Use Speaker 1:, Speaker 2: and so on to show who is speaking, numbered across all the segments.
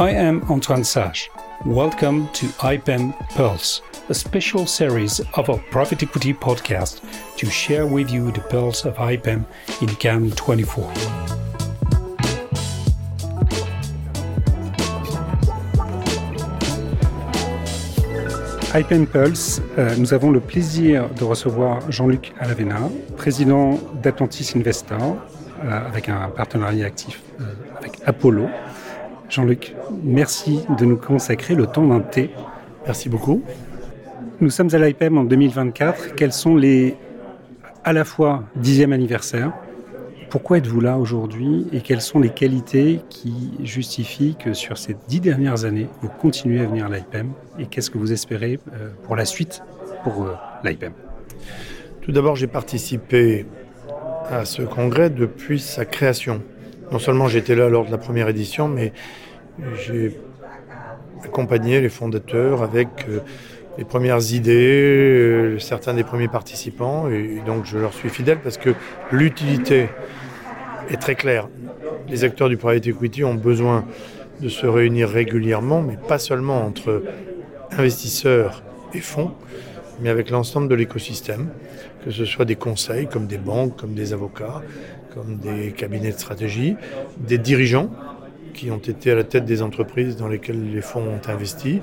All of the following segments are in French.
Speaker 1: I am Antoine Sage. Welcome to IPEM Pearls, a special series of our private equity podcast to share with you the pearls of IPEM in Cannes 24. IPEM Pulse, euh, nous avons le plaisir de recevoir Jean-Luc Alavena, président d'Atlantis Investor, euh, avec un partenariat actif euh, avec Apollo. Jean-Luc, merci de nous consacrer le temps d'un thé.
Speaker 2: Merci beaucoup.
Speaker 1: Nous sommes à l'IPEM en 2024. Quels sont les, à la fois, dixième anniversaire? Pourquoi êtes-vous là aujourd'hui? Et quelles sont les qualités qui justifient que sur ces dix dernières années, vous continuez à venir à l'IPEM? Et qu'est-ce que vous espérez euh, pour la suite pour euh, l'IPEM?
Speaker 2: Tout d'abord, j'ai participé à ce congrès depuis sa création. Non seulement j'étais là lors de la première édition, mais j'ai accompagné les fondateurs avec euh, les premières idées, certains des premiers participants, et donc je leur suis fidèle parce que l'utilité est très clair. Les acteurs du private equity ont besoin de se réunir régulièrement, mais pas seulement entre investisseurs et fonds, mais avec l'ensemble de l'écosystème, que ce soit des conseils comme des banques, comme des avocats, comme des cabinets de stratégie, des dirigeants qui ont été à la tête des entreprises dans lesquelles les fonds ont investi,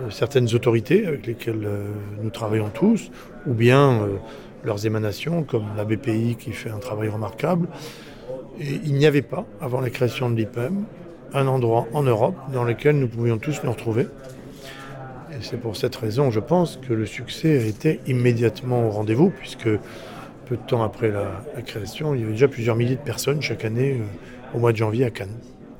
Speaker 2: euh, certaines autorités avec lesquelles euh, nous travaillons tous, ou bien euh, leurs émanations comme la BPI qui fait un travail remarquable, et il n'y avait pas, avant la création de l'IPEM, un endroit en Europe dans lequel nous pouvions tous nous retrouver. Et c'est pour cette raison, je pense, que le succès a été immédiatement au rendez-vous, puisque peu de temps après la, création, il y avait déjà plusieurs milliers de personnes chaque année euh, au mois de janvier à Cannes.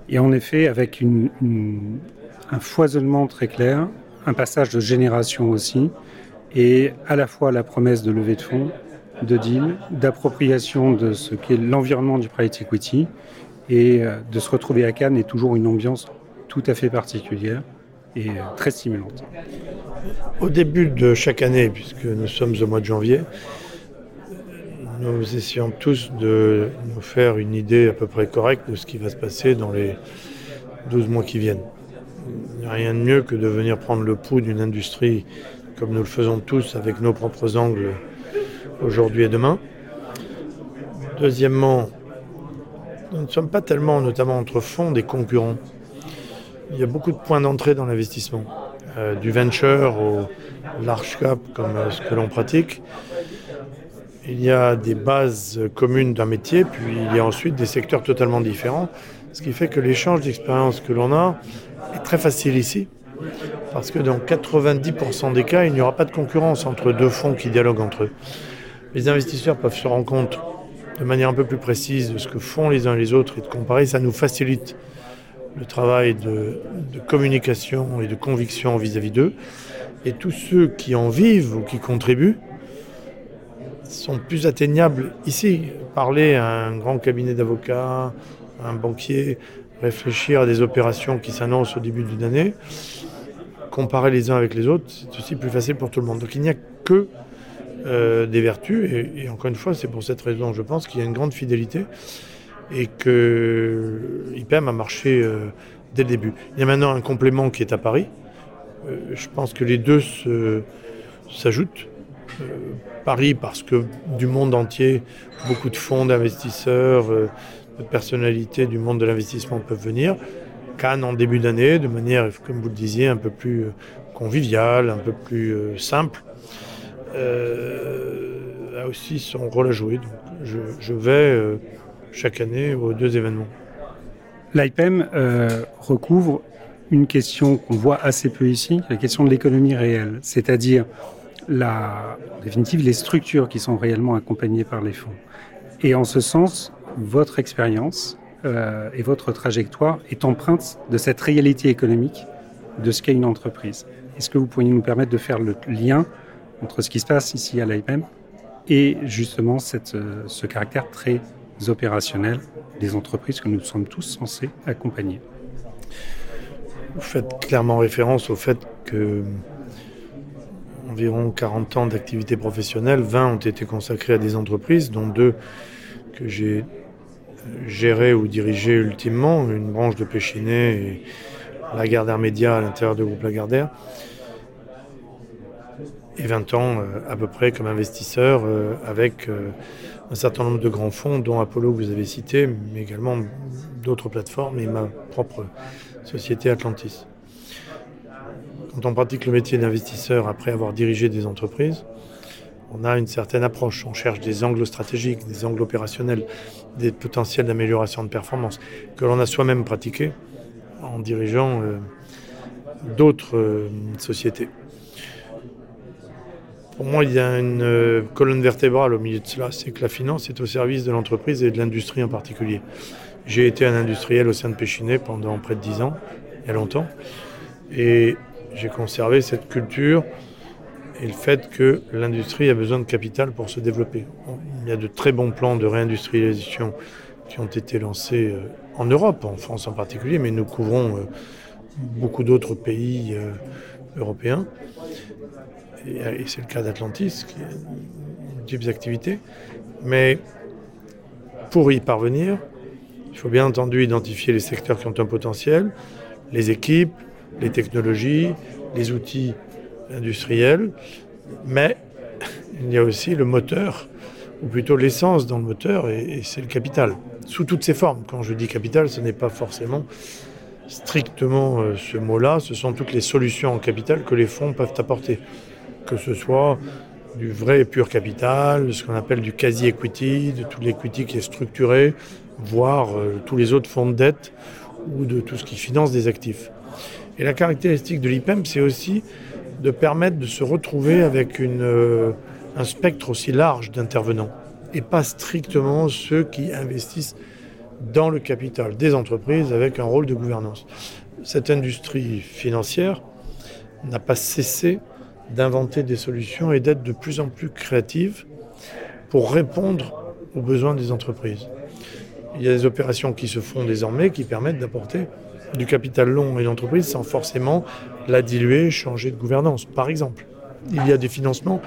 Speaker 1: Et en effet, avec un foisonnement très clair, un passage de génération aussi, et à la fois la promesse de levée de fonds de deal, d'appropriation de ce qu'est l'environnement du private equity. Et euh, de se retrouver à Cannes est toujours une ambiance tout à fait particulière et euh, très stimulante.
Speaker 2: Au début de chaque année, puisque nous sommes au mois de janvier, nous essayons tous de nous faire une idée à peu près correcte de ce qui va se passer dans les 12 mois qui viennent. Rien de mieux que de venir prendre le pouls d'une industrie comme nous le faisons tous avec nos propres angles aujourd'hui et demain. Deuxièmement, nous ne sommes pas tellement, notamment entre fonds, des concurrents. Il y a beaucoup de points d'entrée dans l'investissement, euh, du venture au large cap comme euh, ce que l'on pratique. Il y a des bases communes d'un métier, puis il y a ensuite des secteurs totalement différents, ce qui fait que l'échange d'expérience que l'on a est très facile ici, parce que dans 90% des cas, il n'y aura pas de concurrence entre deux fonds qui dialoguent entre eux les investisseurs peuvent se rendre compte de manière un peu plus précise de ce que font les uns et les autres et de comparer, ça nous facilite le travail de, communication et de conviction vis-à-vis d'eux. Et tous ceux qui en vivent ou qui contribuent sont plus atteignables ici. Parler à un grand cabinet d'avocats, à un banquier, réfléchir à des opérations qui s'annoncent au début d'une année, comparer les uns avec les autres, c'est aussi plus facile pour tout le monde. Donc il n'y a que euh, des vertus. Et, encore une fois, c'est pour cette raison, je pense, qu'il y a une grande fidélité et que IPM a marché dès le début. Il y a maintenant un complément qui est à Paris. Euh, je pense que les deux s'ajoutent. Paris parce que du monde entier, beaucoup de fonds d'investisseurs, de personnalités du monde de l'investissement peuvent venir. Cannes en début d'année, de manière, comme vous le disiez, un peu plus conviviale, un peu plus simple euh, a aussi son rôle à jouer. Je, vais euh, chaque année aux deux événements.
Speaker 1: L'IPEM euh, recouvre une question qu'on voit assez peu ici, la question de l'économie réelle, c'est-à-dire la, en définitive les structures qui sont réellement accompagnées par les fonds. Et en ce sens, votre expérience et votre trajectoire est empreinte de cette réalité économique de ce qu'est une entreprise. Est-ce que vous pourriez nous permettre de faire le lien entre ce qui se passe ici à l'IPM et justement cette, euh, ce caractère très opérationnel des entreprises que nous sommes tous censés accompagner?
Speaker 2: Vous faites clairement référence au fait que environ 40 ans d'activité professionnelle, 20 ont été consacrés à des entreprises, dont deux que j'ai gérées ou dirigées ultimement, une branche de Péchinet et Lagardère Média à l'intérieur du groupe Lagardère. Et 20 ans à peu près comme investisseur avec un certain nombre de grands fonds, dont Apollo que vous avez cité, mais également d'autres plateformes et ma propre société Atlantis. Quand on pratique le métier d'investisseur après avoir dirigé des entreprises, on a une certaine approche. On cherche des angles stratégiques, des angles opérationnels, des potentiels d'amélioration de performance que l'on a soi-même pratiqués en dirigeant euh, d'autres euh, sociétés. Pour moi, il y a une euh, colonne vertébrale au milieu de cela, c'est que la finance est au service de l'entreprise et de l'industrie en particulier. J'ai été un industriel au sein de Péchinet pendant près de dix ans, il y a longtemps, et j'ai conservé cette culture et le fait que l'industrie a besoin de capital pour se développer. Il y a de très bons plans de réindustrialisation qui ont été lancés euh, en Europe, en France en particulier, mais nous couvrons euh, beaucoup d'autres pays européens et, c'est le cas d'Atlantis, qui est une activités. Mais pour y parvenir, il faut bien entendu identifier les secteurs qui ont un potentiel, les équipes, les technologies, les outils industriels, mais il y a aussi le moteur, ou plutôt l'essence dans le moteur, et, c'est le capital, sous toutes ses formes. Quand je dis capital, ce n'est pas forcément strictement euh, ce mot-là, ce sont toutes les solutions en capital que les fonds peuvent apporter que ce soit du vrai et pur capital, ce qu'on appelle du quasi-equity, de tout l'equity qui est structuré, voire euh, tous les autres fonds de dette ou de tout ce qui finance des actifs. Et la caractéristique de l'IPEM, c'est aussi de permettre de se retrouver avec euh, un spectre aussi large d'intervenants et pas strictement ceux qui investissent dans le capital des entreprises avec un rôle de gouvernance. Cette industrie financière n'a pas cessé d'inventer des solutions et d'être de plus en plus créative pour répondre aux besoins des entreprises. Il y a des opérations qui se font désormais qui permettent d'apporter du capital long à une entreprise sans forcément la diluer, changer de gouvernance, par exemple. Il y a des financements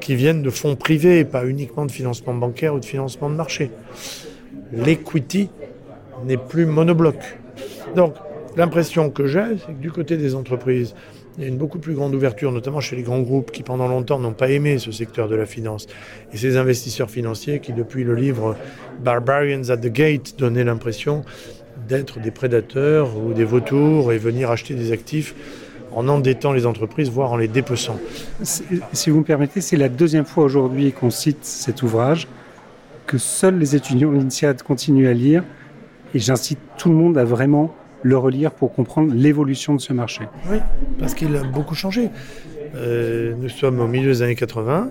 Speaker 2: qui viennent de fonds privés, pas uniquement de financement bancaire ou de financement de marché. L'equity n'est plus monobloc. Donc, l'impression que j'ai, c'est que du côté des entreprises, il y a une beaucoup plus grande ouverture, notamment chez les grands groupes qui pendant longtemps n'ont pas aimé ce secteur de la finance. Et ces investisseurs financiers qui, depuis le livre Barbarians at the Gate, donnaient l'impression d'être des prédateurs ou des vautours et venir acheter des actifs en endettant les entreprises, voire en les dépeçant.
Speaker 1: Si vous me permettez, c'est la deuxième fois aujourd'hui qu'on cite cet ouvrage, que seuls les étudiants de l'INSEAD continuent à lire, et j'incite tout le monde à vraiment le relire pour comprendre l'évolution de ce marché.
Speaker 2: Oui, parce qu'il a beaucoup changé. Euh, nous sommes au milieu des années 80,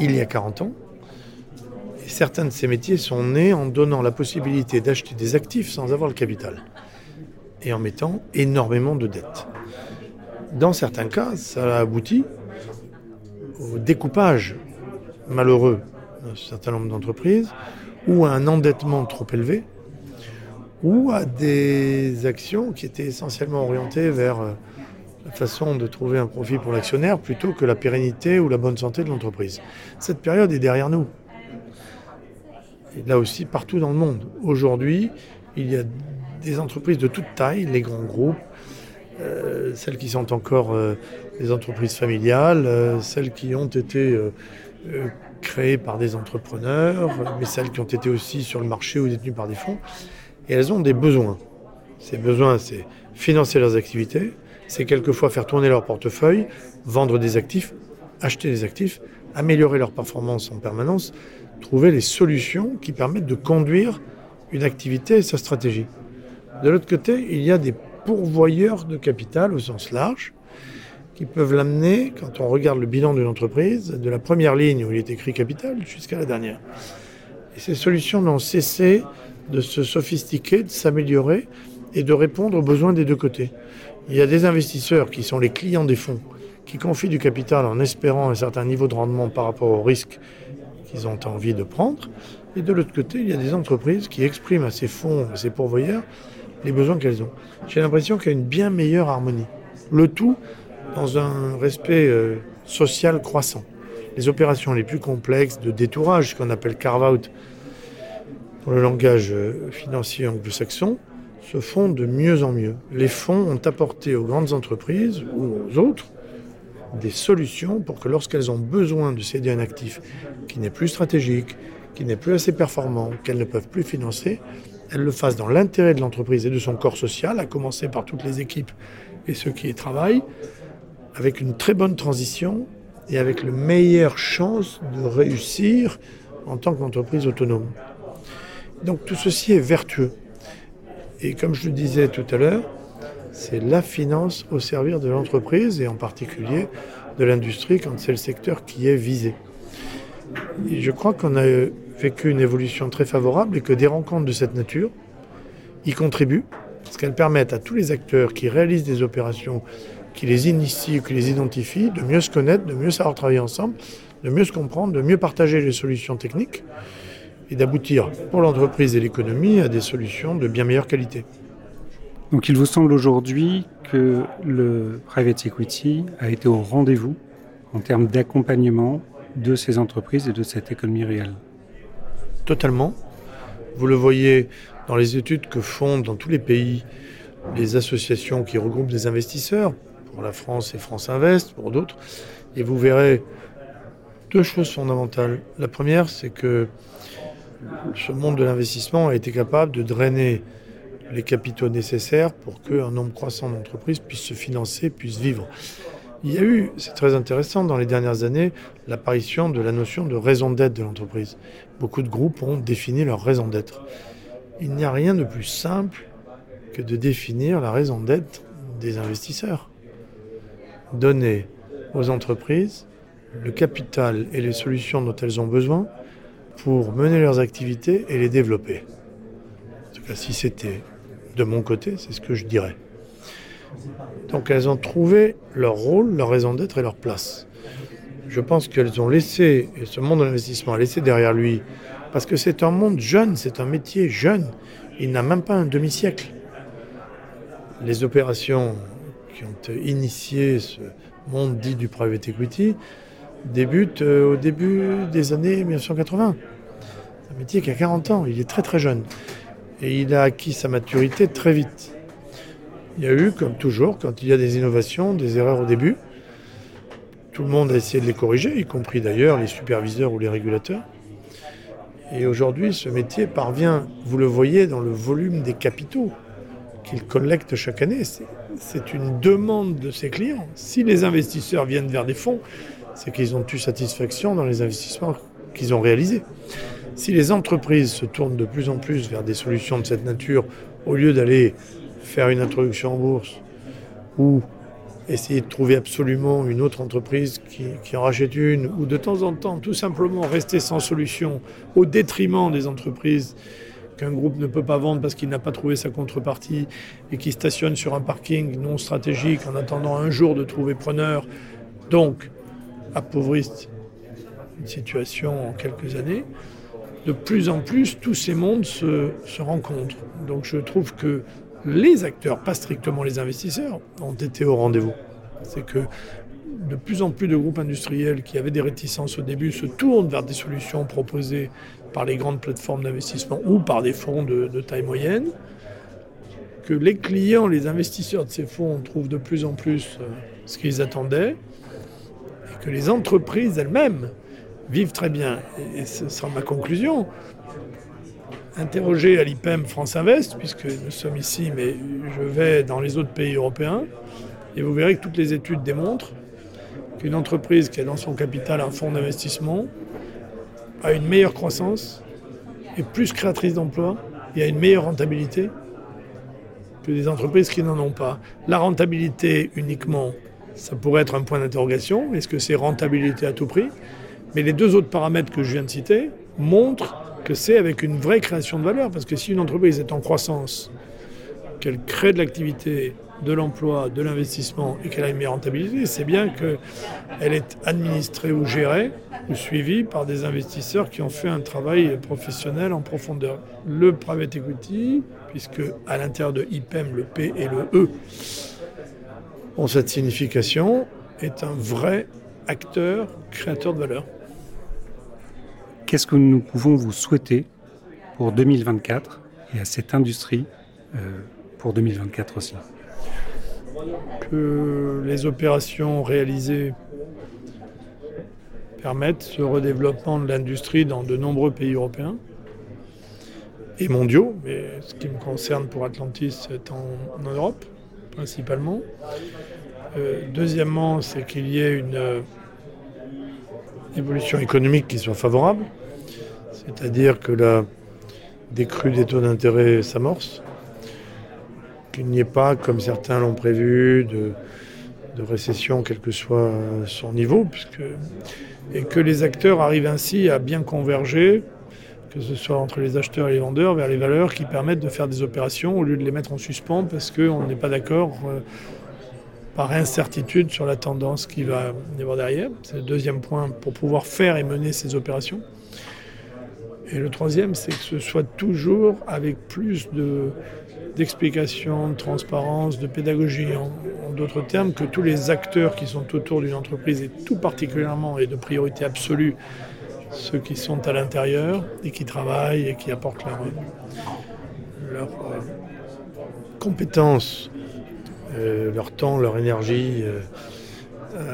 Speaker 2: il y a 40 ans. Certains de ces métiers sont nés en donnant la possibilité d'acheter des actifs sans avoir le capital et en mettant énormément de dettes. Dans certains cas, ça a abouti au découpage malheureux d'un certain nombre d'entreprises ou à un endettement trop élevé ou à des actions qui étaient essentiellement orientées vers euh, la façon de trouver un profit pour l'actionnaire plutôt que la pérennité ou la bonne santé de l'entreprise. Cette période est derrière nous. Et là aussi, partout dans le monde. Aujourd'hui, il y a des entreprises de toute taille, les grands groupes, euh, celles qui sont encore euh, des entreprises familiales, celles qui ont été créées par des entrepreneurs, mais celles qui ont été aussi sur le marché ou détenues par des fonds et elles ont des besoins. Ces besoins, c'est financer leurs activités, c'est quelquefois faire tourner leur portefeuille, vendre des actifs, acheter des actifs, améliorer leur performance en permanence, trouver les solutions qui permettent de conduire une activité et sa stratégie. De l'autre côté, il y a des pourvoyeurs de capital au sens large qui peuvent l'amener, quand on regarde le bilan d'une entreprise, de la première ligne où il est écrit capital jusqu'à la dernière. Ces solutions n'ont cessé de se sophistiquer, de s'améliorer et de répondre aux besoins des deux côtés. Il y a des investisseurs qui sont les clients des fonds, qui confient du capital en espérant un certain niveau de rendement par rapport aux risques qu'ils ont envie de prendre. Et de l'autre côté, il y a des entreprises qui expriment à ces fonds, à ces pourvoyeurs, les besoins qu'elles ont. J'ai l'impression qu'il y a une bien meilleure harmonie. Le tout dans un respect euh, social croissant. Les opérations les plus complexes de détourage, ce qu'on appelle carve-out, pour le langage euh, financier anglo-saxon, se font de mieux en mieux. Les fonds ont apporté aux grandes entreprises ou aux autres des solutions pour que lorsqu'elles ont besoin de céder un actif qui n'est plus stratégique, qui n'est plus assez performant, qu'elles ne peuvent plus financer, elles le fassent dans l'intérêt de l'entreprise et de son corps social, à commencer par toutes les équipes et ceux qui y travaillent, avec une très bonne transition et avec le meilleure chance de réussir en tant qu'entreprise autonome. Donc tout ceci est vertueux. Et comme je le disais tout à l'heure, c'est la finance au service de l'entreprise et en particulier de l'industrie quand c'est le secteur qui est visé. Je crois qu'on a vécu une évolution très favorable et que des rencontres de cette nature y contribuent, parce qu'elles permettent à tous les acteurs qui réalisent des opérations, qui les initient, qui les identifient, de mieux se connaître, de mieux savoir travailler ensemble, de mieux se comprendre, de mieux partager les solutions techniques et d'aboutir pour l'entreprise et l'économie à des solutions de bien meilleure qualité.
Speaker 1: Donc il vous semble aujourd'hui que le private equity a été au rendez-vous en termes d'accompagnement de ces entreprises et de cette économie réelle
Speaker 2: Totalement. Vous le voyez dans les études que font dans tous les pays les associations qui regroupent des investisseurs, pour la France et France Invest, pour d'autres, et vous verrez deux choses fondamentales. La première, c'est que ce monde de l'investissement a été capable de drainer les capitaux nécessaires pour qu'un nombre croissant d'entreprises puissent se financer, puissent vivre. Il y a eu, c'est très intéressant, dans les dernières années, l'apparition de la notion de raison d'être de l'entreprise. Beaucoup de groupes ont défini leur raison d'être. Il n'y a rien de plus simple que de définir la raison d'être des investisseurs. Donner aux entreprises le capital et les solutions dont elles ont besoin pour mener leurs activités et les développer. En tout cas, si c'était de mon côté, c'est ce que je dirais. Donc elles ont trouvé leur rôle, leur raison d'être et leur place. Je pense qu'elles ont laissé, et ce monde de l'investissement a laissé derrière lui, parce que c'est un monde jeune, c'est un métier jeune. Il n'a même pas un demi-siècle. Les opérations qui ont initié ce monde dit du private equity débutent euh, au début des années 1980. C'est un métier qui a 40 ans, il est très très jeune. Et il a acquis sa maturité très vite. Il y a eu, comme toujours, quand il y a des innovations, des erreurs au début. Tout le monde a essayé de les corriger, y compris d'ailleurs les superviseurs ou les régulateurs. Et aujourd'hui, ce métier parvient, vous le voyez dans le volume des capitaux qu'il collecte chaque année. C'est une demande de ses clients. Si les investisseurs viennent vers des fonds, c'est qu'ils ont eu satisfaction dans les investissements qu'ils ont réalisés. Si les entreprises se tournent de plus en plus vers des solutions de cette nature, au lieu d'aller faire une introduction en bourse ou essayer de trouver absolument une autre entreprise qui, en rachète une, ou de temps en temps tout simplement rester sans solution au détriment des entreprises qu'un groupe ne peut pas vendre parce qu'il n'a pas trouvé sa contrepartie et qui stationne sur un parking non stratégique en attendant un jour de trouver preneur, donc appauvrissent une situation en quelques années. De plus en plus, tous ces mondes se, rencontrent. Donc je trouve que les acteurs, pas strictement les investisseurs, ont été au rendez-vous. C'est que de plus en plus de groupes industriels qui avaient des réticences au début se tournent vers des solutions proposées par les grandes plateformes d'investissement ou par des fonds de, taille moyenne, que les clients, les investisseurs de ces fonds trouvent de plus en plus euh, ce qu'ils attendaient, et que les entreprises elles-mêmes vivent très bien. Et ce sera ma conclusion interroger à l'IPEM France Invest, puisque nous sommes ici, mais je vais dans les autres pays européens, et vous verrez que toutes les études démontrent qu'une entreprise qui a dans son capital un fonds d'investissement a une meilleure croissance, est plus créatrice d'emplois et a une meilleure rentabilité que des entreprises qui n'en ont pas. La rentabilité uniquement, ça pourrait être un point d'interrogation. Est-ce que c'est rentabilité à tout prix? Mais les deux autres paramètres que je viens de citer montrent que c'est avec une vraie création de valeur. Parce que si une entreprise est en croissance, qu'elle crée de l'activité, de l'emploi, de l'investissement et qu'elle a une meilleure rentabilité, c'est bien qu'elle est administrée ou gérée ou suivie par des investisseurs qui ont fait un travail professionnel en profondeur. Le private equity, puisque à l'intérieur de IPEM, le P et le E ont cette signification, est un vrai acteur créateur de valeur.
Speaker 1: Qu'est-ce que nous pouvons vous souhaiter pour 2024 et à cette industrie pour 2024 aussi
Speaker 2: Que les opérations réalisées permettent ce redéveloppement de l'industrie dans de nombreux pays européens et mondiaux, mais ce qui me concerne pour Atlantis, c'est en, Europe principalement. Euh, deuxièmement, c'est qu'il y ait une euh, évolution économique qui soit favorable, c'est-à-dire que la décrue des taux d'intérêt s'amorce, qu'il n'y ait pas, comme certains l'ont prévu, de, récession, quel que soit son niveau, puisque, et que les acteurs arrivent ainsi à bien converger que ce soit entre les acheteurs et les vendeurs, vers les valeurs qui permettent de faire des opérations au lieu de les mettre en suspens parce qu'on n'est pas d'accord euh, par incertitude sur la tendance qui va y avoir derrière. C'est le deuxième point pour pouvoir faire et mener ces opérations. Et le troisième, c'est que ce soit toujours avec plus de, d'explication, de transparence, de pédagogie, en, d'autres termes, que tous les acteurs qui sont autour d'une entreprise, et tout particulièrement et de priorité absolue, ceux qui sont à l'intérieur et qui travaillent et qui apportent leurs leur, euh, compétences, euh, leur temps, leur énergie euh,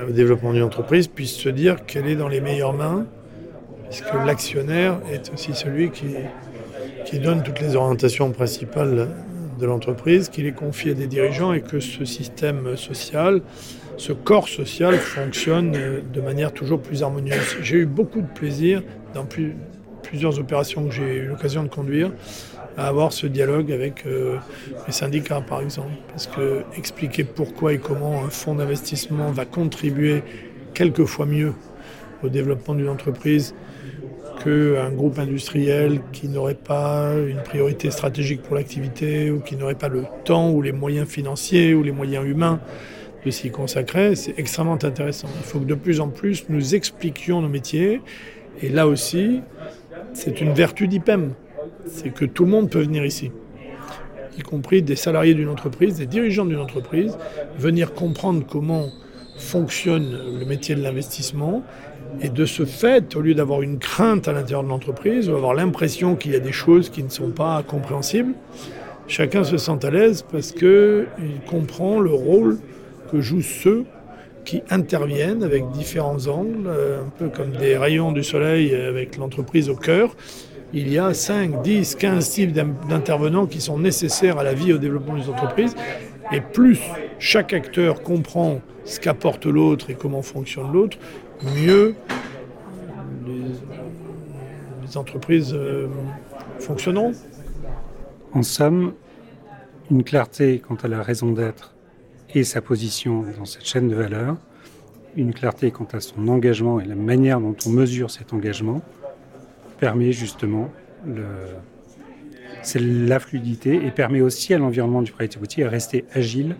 Speaker 2: au développement d'une entreprise puissent se dire qu'elle est dans les meilleures mains, puisque l'actionnaire est aussi celui qui, donne toutes les orientations principales de l'entreprise, qu'il est confié à des dirigeants et que ce système social ce corps social fonctionne de manière toujours plus harmonieuse. J'ai eu beaucoup de plaisir dans plusieurs opérations que j'ai eu l'occasion de conduire à avoir ce dialogue avec euh, les syndicats, par exemple. Parce que expliquer pourquoi et comment un fonds d'investissement va contribuer quelquefois mieux au développement d'une entreprise qu'un groupe industriel qui n'aurait pas une priorité stratégique pour l'activité ou qui n'aurait pas le temps ou les moyens financiers ou les moyens humains de s'y consacrer, c'est extrêmement intéressant. Il faut que de plus en plus nous expliquions nos métiers. Et là aussi, c'est une vertu d'IPEM. C'est que tout le monde peut venir ici, y compris des salariés d'une entreprise, des dirigeants d'une entreprise, venir comprendre comment fonctionne le métier de l'investissement. Et de ce fait, au lieu d'avoir une crainte à l'intérieur de l'entreprise ou avoir l'impression qu'il y a des choses qui ne sont pas compréhensibles, chacun se sent à l'aise parce qu'il comprend le rôle que jouent ceux qui interviennent avec différents angles, euh, un peu comme des rayons du soleil avec l'entreprise au cœur. Il y a 5, 10, 15 types d'intervenants qui sont nécessaires à la vie et au développement des entreprises. Et plus chaque acteur comprend ce qu'apporte l'autre et comment fonctionne l'autre, mieux les, entreprises euh, fonctionneront.
Speaker 1: En somme, une clarté quant à la raison d'être et sa position dans cette chaîne de valeur, une clarté quant à son engagement et la manière dont on mesure cet engagement permet justement le, c'est la fluidité et permet aussi à l'environnement du private equity à rester agile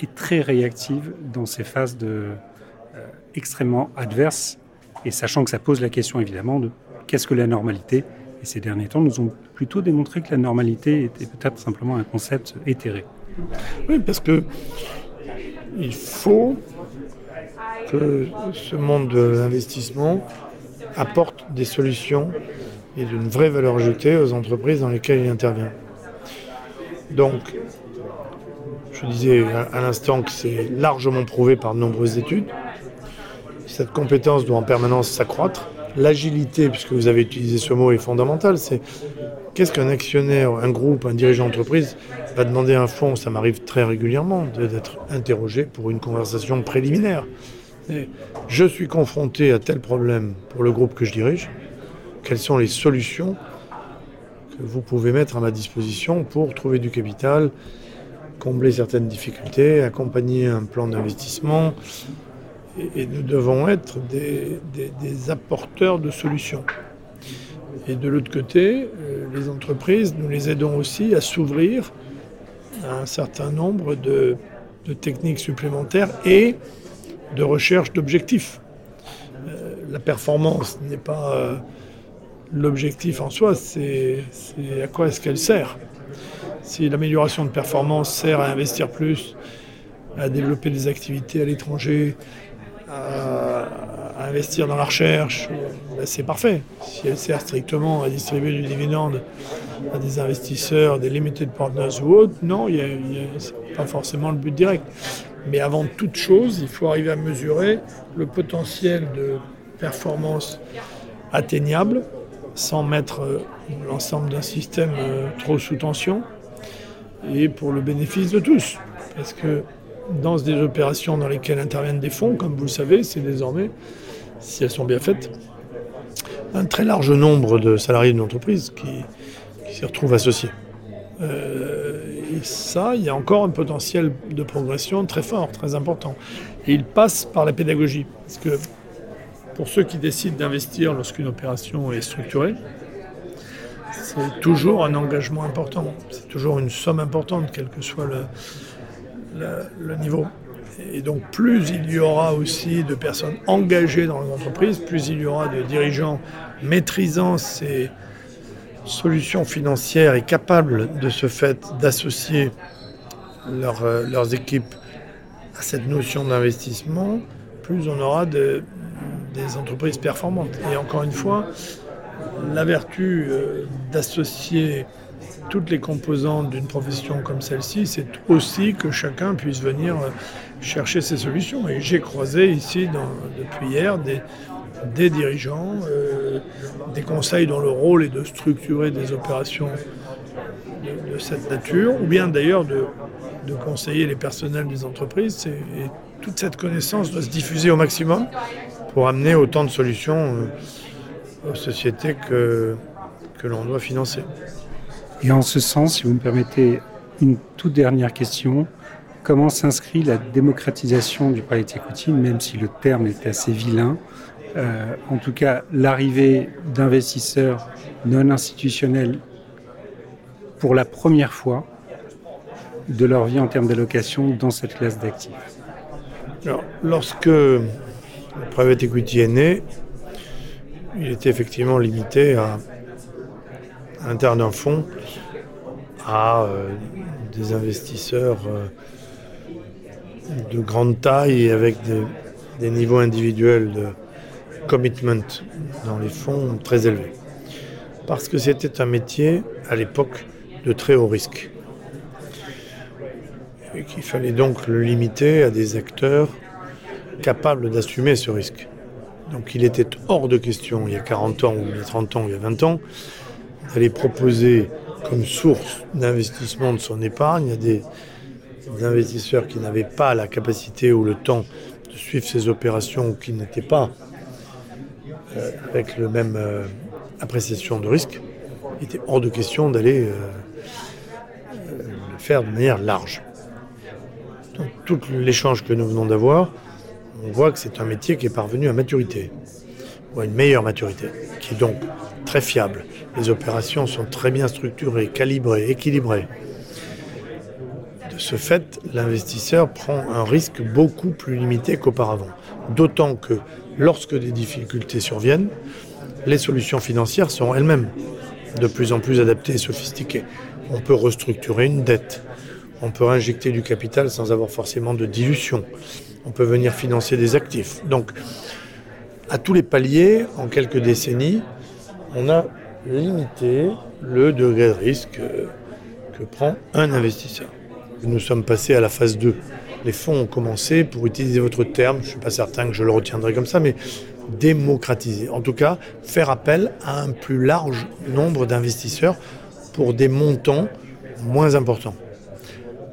Speaker 1: et très réactive dans ces phases de, extrêmement adverses et sachant que ça pose la question évidemment de qu'est-ce que la normalité et ces derniers temps nous ont plutôt démontré que la normalité était peut-être simplement un concept éthéré.
Speaker 2: Oui, parce que il faut que ce monde de l'investissement apporte des solutions et d'une vraie valeur ajoutée aux entreprises dans lesquelles il intervient. Donc, je disais à l'instant que c'est largement prouvé par de nombreuses études. Cette compétence doit en permanence s'accroître. L'agilité, puisque vous avez utilisé ce mot, est fondamentale. C'est qu'est-ce qu'un actionnaire, un groupe, un dirigeant d'entreprise va demander un fonds, ça m'arrive très régulièrement d'être interrogé pour une conversation préliminaire. je suis confronté à tel problème pour le groupe que je dirige. Quelles sont les solutions que vous pouvez mettre à ma disposition pour trouver du capital, combler certaines difficultés, accompagner un plan d'investissement et, nous devons être des, apporteurs de solutions. Et de l'autre côté, euh, les entreprises, nous les aidons aussi à s'ouvrir un certain nombre de, techniques supplémentaires et de recherche d'objectifs. Euh, la performance n'est pas euh, l'objectif en soi, c'est à quoi est-ce qu'elle sert. Si l'amélioration de performance sert à investir plus, à développer des activités à l'étranger, à, investir dans la recherche, ben, c'est parfait. Si elle sert strictement à distribuer du dividende à des investisseurs, des limited partners ou autres, non, ce n'est pas forcément le but direct. Mais avant toute chose, il faut arriver à mesurer le potentiel de performance atteignable sans mettre euh, l'ensemble d'un système euh, trop sous tension et pour le bénéfice de tous. Parce que dans des opérations dans lesquelles interviennent des fonds, comme vous le savez, c'est désormais, si elles sont bien faites, un très large nombre de salariés d'une entreprise qui, s'y retrouvent associés. Euh, et ça, il y a encore un potentiel de progression très fort, très important. Et il passe par la pédagogie. Parce que pour ceux qui décident d'investir lorsqu'une opération est structurée, c'est toujours un engagement important. C'est toujours une somme importante, quel que soit le, le, niveau. Et donc plus il y aura aussi de personnes engagées dans l'entreprise, plus il y aura de dirigeants maîtrisant ces solutions financières et capables de ce fait d'associer euh, leurs équipes à cette notion d'investissement, plus on aura des entreprises performantes. Et encore une fois, la vertu euh, d'associer toutes les composantes d'une profession comme celle-ci, c'est aussi que chacun puisse venir euh, chercher ses solutions. Et j'ai croisé ici, depuis hier, des, dirigeants, euh, des conseils dont le rôle est de structurer des opérations de, cette nature, ou bien d'ailleurs de, conseiller les personnels des entreprises. Et, toute cette connaissance doit se diffuser au maximum pour amener autant de solutions aux sociétés que l'on doit financer.
Speaker 1: Et en ce sens, si vous me permettez une toute dernière question, comment s'inscrit la démocratisation du private equity, même si le terme est assez vilain euh, En tout cas, l'arrivée d'investisseurs non institutionnels pour la première fois de leur vie en termes d'allocation dans cette classe d'actifs?
Speaker 2: Alors, lorsque le private equity est né, il était effectivement limité à, l'intérieur d'un fonds à des investisseurs euh, de grande taille et avec des, niveaux individuels de commitment dans les fonds très élevés. Parce que c'était un métier à l'époque de très haut risque. Et qu'il fallait donc le limiter à des acteurs capables d'assumer ce risque. Donc il était hors de question, il y a 40 ans, ou il y a 30 ans, ou il y a 20 ans, d'aller proposer comme source d'investissement de son épargne à des, investisseurs qui n'avaient pas la capacité ou le temps de suivre ces opérations ou qui n'étaient pas euh, avec le même euh, appréciation de risque. Il était hors de question d'aller euh, le faire de manière large. Donc tout l'échange que nous venons d'avoir, on voit que c'est un métier qui est parvenu à maturité, ou à une meilleure maturité, qui est donc fiable. Les opérations sont très bien structurées, calibrées, équilibrées. De ce fait, l'investisseur prend un risque beaucoup plus limité qu'auparavant. D'autant que lorsque des difficultés surviennent, les solutions financières sont elles-mêmes de plus en plus adaptées et sophistiquées. On peut restructurer une dette, on peut injecter du capital sans avoir forcément de dilution on peut venir financer des actifs. Donc, à tous les paliers, en quelques décennies, on a limité le degré de risque que prend un investisseur. Nous sommes passés à la phase 2. Les fonds ont commencé, pour utiliser votre terme, je ne suis pas certain que je le retiendrai comme ça, mais démocratiser. En tout cas, faire appel à un plus large nombre d'investisseurs pour des montants moins importants.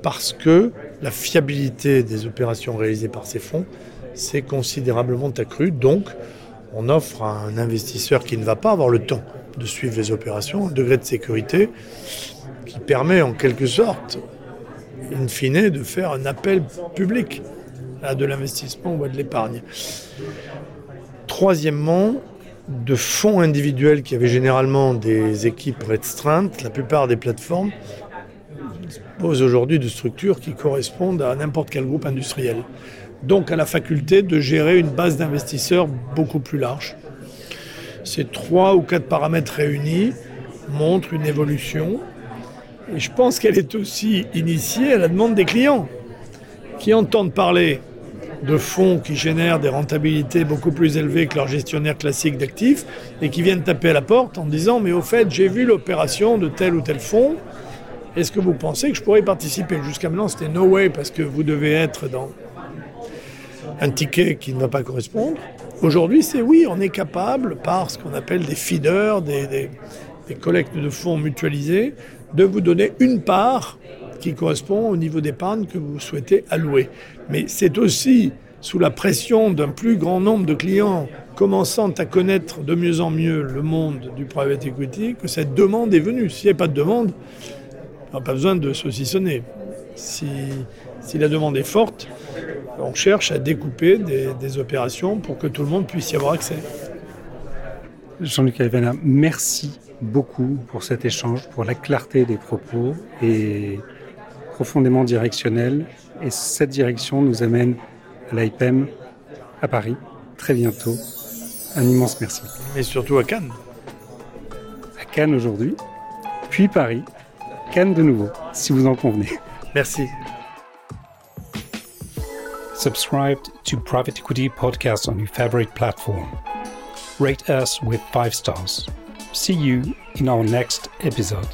Speaker 2: Parce que la fiabilité des opérations réalisées par ces fonds s'est considérablement accrue. Donc, on offre à un investisseur qui ne va pas avoir le temps de suivre les opérations un degré de sécurité qui permet en quelque sorte, in fine, de faire un appel public à de l'investissement ou à de l'épargne. Troisièmement, de fonds individuels qui avaient généralement des équipes restreintes, la plupart des plateformes dispose aujourd'hui de structures qui correspondent à n'importe quel groupe industriel. Donc à la faculté de gérer une base d'investisseurs beaucoup plus large. Ces trois ou quatre paramètres réunis montrent une évolution. Et je pense qu'elle est aussi initiée à la demande des clients qui entendent parler de fonds qui génèrent des rentabilités beaucoup plus élevées que leurs gestionnaires classiques d'actifs et qui viennent taper à la porte en disant mais au fait j'ai vu l'opération de tel ou tel fonds, est-ce que vous pensez que je pourrais participer? Jusqu'à maintenant c'était no way parce que vous devez être dans un ticket qui ne va pas correspondre. Aujourd'hui c'est oui, on est capable par ce qu'on appelle des feeders, des, collectes de fonds mutualisés, de vous donner une part qui correspond au niveau d'épargne que vous souhaitez allouer. Mais c'est aussi sous la pression d'un plus grand nombre de clients commençant à connaître de mieux en mieux le monde du private equity que cette demande est venue. S'il n'y a pas de demande, on n'a pas besoin de saucissonner. Si, si la demande est forte, on cherche à découper des, des opérations pour que tout le monde puisse y avoir accès.
Speaker 1: Jean-Luc Alvena, merci beaucoup pour cet échange, pour la clarté des propos et profondément directionnel. Et cette direction nous amène à l'IPEM à Paris très bientôt. Un immense merci.
Speaker 2: Et surtout à Cannes.
Speaker 1: À Cannes aujourd'hui, puis Paris, Cannes de nouveau, si vous en convenez.
Speaker 2: Merci.
Speaker 1: Subscribe to Private Equity Podcast on your favorite platform. Rate us with five stars. See you in our next episode.